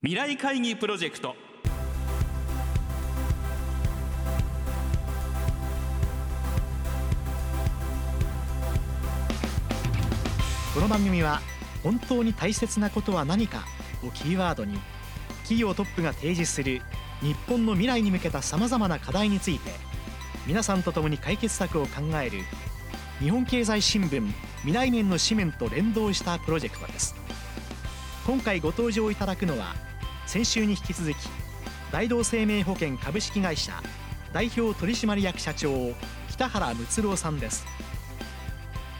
未来会議プロジェクト。この番組は本当に大切なことは何かをキーワードに企業トップが提示する日本の未来に向けたさまざまな課題について皆さんと共に解決策を考える日本経済新聞未来面の紙面と連動したプロジェクトです。今回ご登場いただくのは先週に引き続き大同生命保険株式会社代表取締役社長北原睦郎さんです。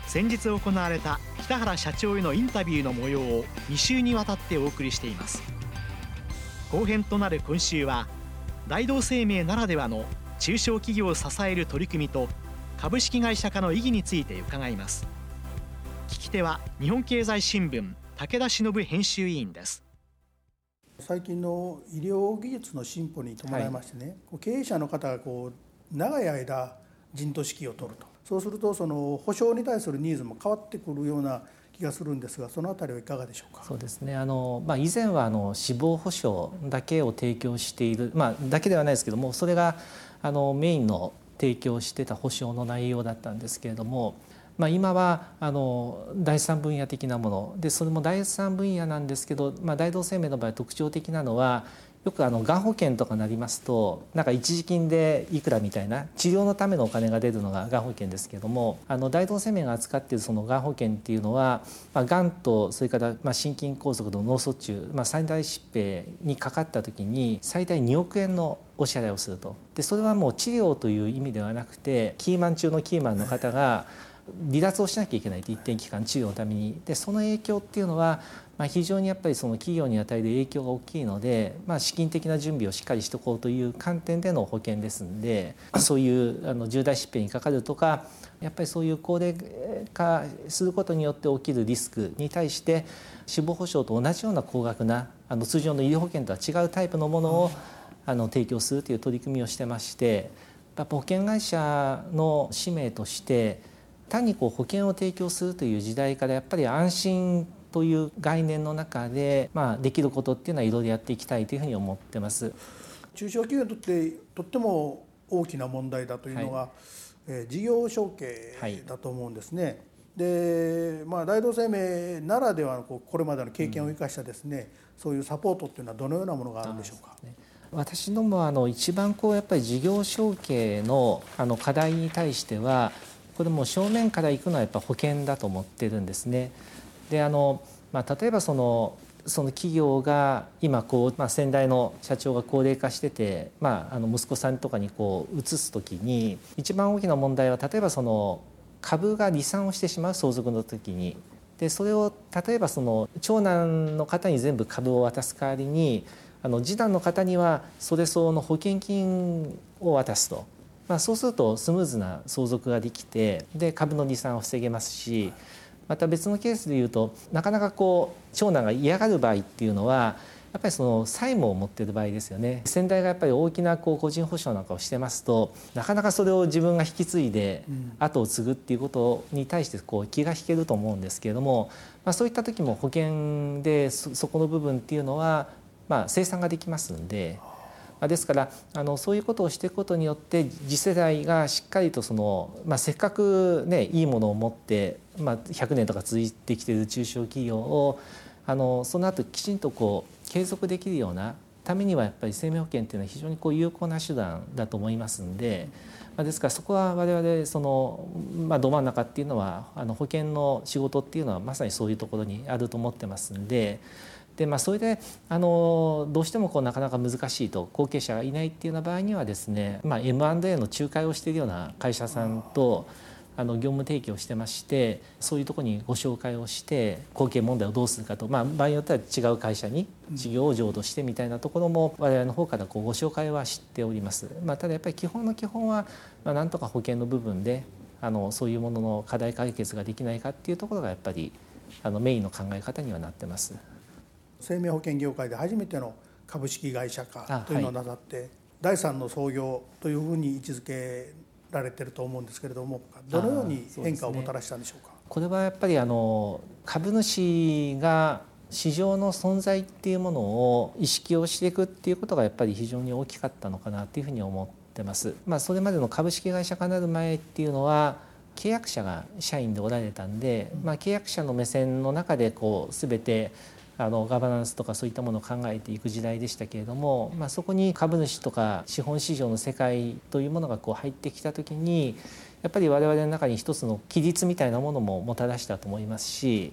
先日行われた北原社長へのインタビューの模様を2週にわたってお送りしています。後編となる今週は大同生命ならではの中小企業を支える取り組みと株式会社化の意義について伺います。聞き手は日本経済新聞武田忍編集委員です。最近の医療技術の進歩に伴いましてね、はい、経営者の方がこう長い間陣頭指揮を取ると。そうするとその保証に対するニーズも変わってくるような気がするんですがそのあたりはいかがでしょうか？そうですね。あの、まあ、以前はあの死亡保障だけを提供している、まあ、だけではないですけどもそれがあのメインの提供してた保障の内容だったんですけれどもまあ、今はあの第三分野的なもの。でそれも第三分野なんですけど、まあ、大同生命の場合特徴的なのはよくあのがん保険とかなりますとなんか一時金でいくらみたいな治療のためのお金が出るのががん保険ですけどもあの大同生命が扱っているそのがん保険っていうのは、まあ、がんとそれからまあ心筋梗塞の脳卒中、まあ、最大疾病にかかった時に最大2億円のお支払いをすると。でそれはもう治療という意味ではなくてキーマン中のキーマンの方が離脱をしなきゃいけないと一定期間治療のために。でその影響っていうのは、まあ、非常にやっぱりその企業に与える影響が大きいので、まあ、資金的な準備をしっかりしておこうという観点での保険ですんでそういうあの重大疾病にかかるとかやっぱりそういう高齢化することによって起きるリスクに対して死亡保障と同じような高額なあの通常の医療保険とは違うタイプのものをあの提供するという取り組みをしてまして保険会社の使命として単にこう保険を提供するという時代からやっぱり安心という概念の中で、まあ、できることっていうのはいろいろやっていきたいというふうに思ってます。中小企業にとってとっても大きな問題だというのが、はい、えー、事業承継だと思うんですね。はい、で、まあ、大同生命ならではのこうこれまでの経験を生かしたですね、うん、そういうサポートっていうのはどのようなものがあるんでしょうか？私どもはあの一番こうやっぱり事業承継のあの課題に対してはこれも正面から行くのはやっぱ保険だと思ってるんですね。であの、まあ、例えばそのその企業が今こう、まあ、先代の社長が高齢化してて、まあ、あの息子さんとかにこう移す時に一番大きな問題は例えばその株が離散をしてしまう相続の時にでそれを例えばその長男の方に全部株を渡す代わりにあの次男の方にはそれ相応の保険金を渡すと。まあ、そうするとスムーズな相続ができてで株の離散を防げますしまた別のケースでいうとなかなかこう長男が嫌がる場合っていうのはやっぱりその債務を持っている場合ですよね先代がやっぱり大きなこう個人保証なんかをしてますとなかなかそれを自分が引き継いで後を継ぐっていうことに対してこう気が引けると思うんですけれども、まあ、そういった時も保険でそこの部分っていうのはまあ生産ができますんで。ですからあのそういうことをしていくことによって次世代がしっかりとその、まあ、せっかくねいいものを持って、まあ、100年とか続いてきている中小企業をあのその後きちんとこう継続できるようなためにはやっぱり生命保険っていうのは非常にこう有効な手段だと思いますんで。まあ、ですからそこは我々その、まあ、ど真ん中っていうのはあの保険の仕事っていうのはまさにそういうところにあると思ってますんででまあ、それであのどうしてもこうなかなか難しいと後継者がいないっていうような場合にはですね、まあ、M&A の仲介をしているような会社さんとあの業務提供してましてそういうとこにご紹介をして後継問題をどうするかと、まあ、場合によっては違う会社に事業を譲渡してみたいなところも我々の方からこうご紹介は知っております。まあ、ただやっぱり基本の基本は、まあ、なんとか保険の部分であのそういうものの課題解決ができないかっていうところがやっぱりあのメインの考え方にはなってます。生命保険業界で初めての株式会社化というのをなさって、はい、第三の創業というふうに位置づけられてると思うんですけれどもどのように変化をもたらしたんでしょうか？うね、これはやっぱりあの株主が市場の存在っていうものを意識をしていくっていうことがやっぱり非常に大きかったのかなっていうふうに思ってます。まあ、それまでの株式会社化なる前っていうのは契約者が社員でおられたんで、まあ、契約者の目線の中でこう全てあのガバナンスとかそういったものを考えていく時代でしたけれども、まあ、そこに株主とか資本市場の世界というものがこう入ってきた時にやっぱり我々の中に一つの規律みたいなものももたらしたと思いますし、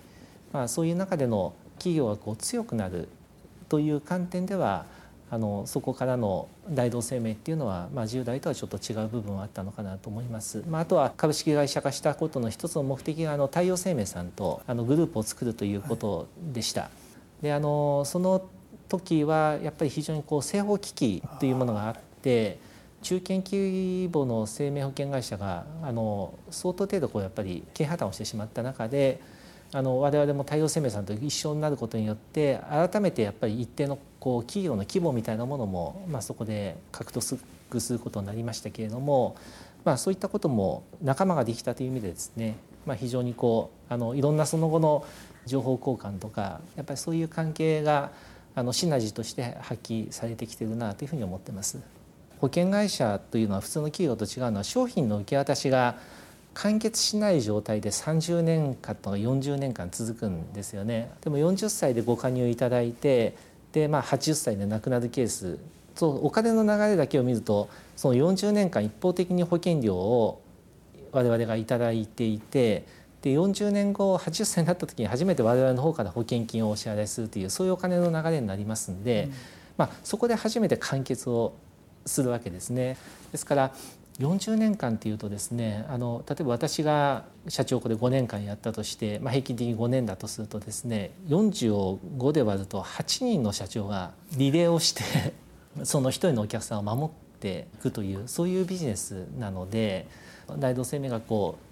まあ、そういう中での企業がこう強くなるという観点ではあのそこからの大同生命っていうのは、まあ、従来とはちょっと違う部分はあったのかなと思います。まあ、あとは株式会社化したことの一つの目的があの太陽生命さんとあのグループを作るということでした。はいであのその時はやっぱり非常にこう正方機というものがあって中堅規模の生命保険会社があの相当程度こうやっぱり経営破綻をしてしまった中であの我々も太陽生命さんと一緒になることによって改めてやっぱり一定のこう企業の規模みたいなものも、まあ、そこで獲得することになりましたけれども、まあ、そういったことも仲間ができたという意味でですね、まあ、非常にこうあのいろんなその後の情報交換とかやっぱりそういう関係があのシナジーとして発揮されてきてるなというふうに思ってます。保険会社というのは普通の企業と違うのは商品の受け渡しが完結しない状態で30年間とか40年間続くんですよね。でも40歳でご加入いただいてで、まあ、80歳で亡くなるケースとお金の流れだけを見るとその40年間一方的に保険料を我々が頂いていてで40年後80歳になった時に初めて我々の方から保険金をお支払いするというそういうお金の流れになりますんで、うん、まあ、そこで初めて完結をするわけですね。ですから40年間っていうとですねあの例えば私が社長これ5年間やったとして、まあ、平均的に5年だとするとですね40を5で割ると8人の社長がリレーをして その1人のお客さんを守っていくというそういうビジネスなので大同生命がこう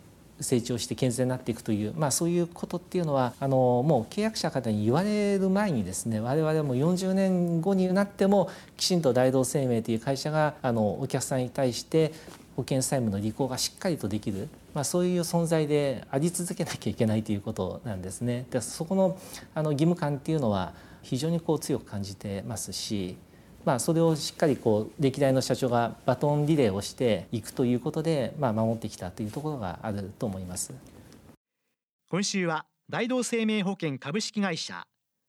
成長して健全になっていくという、まあ、そういうことっていうのはあのもう契約者方に言われる前にですね我々も40年後になってもきちんと大同生命という会社があのお客さんに対して保険債務の履行がしっかりとできる、まあ、そういう存在であり続けなきゃいけないということなんですね。でそこのあの義務感っていうのは非常にこう強く感じてますしまあ、それをしっかりこう歴代の社長がバトンリレーをしていくということで、まあ、守ってきたというところがあると思います今週は大同生命保険株式会社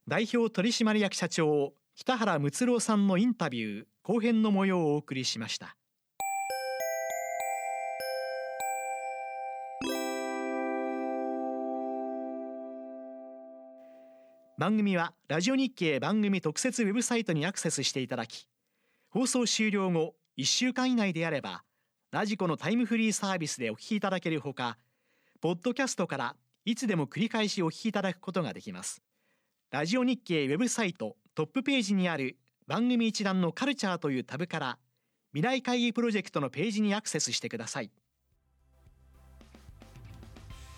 代表取締役社長北原睦郎さんのインタビュー後編の模様をお送りしました。番組はラジオ日経番組特設ウェブサイトにアクセスしていただき放送終了後1週間以内であればラジコのタイムフリーサービスでお聞きいただけるほかポッドキャストからいつでも繰り返しお聞きいただくことができます。ラジオ日経ウェブサイトトップページにある番組一覧のカルチャーというタブから未来会議プロジェクトのページにアクセスしてください。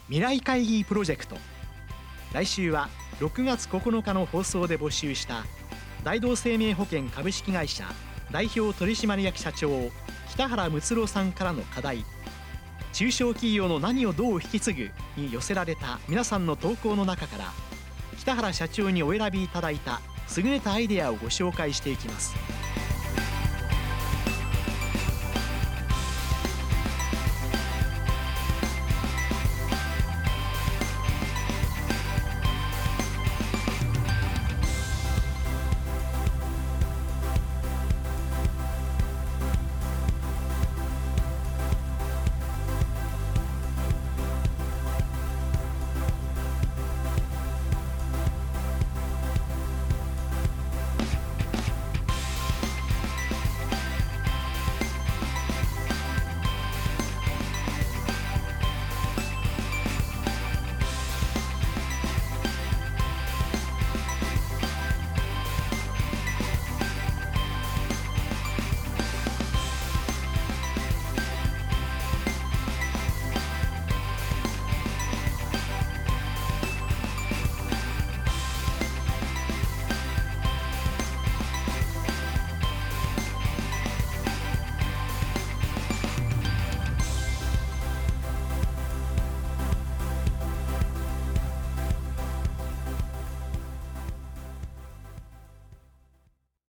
未来会議プロジェクト来週は6月9日の放送で募集した大同生命保険株式会社代表取締役社長北原睦郎さんからの課題中小企業の何をどう引き継ぐに寄せられた皆さんの投稿の中から北原社長にお選びいただいた優れたアイデアをご紹介していきます。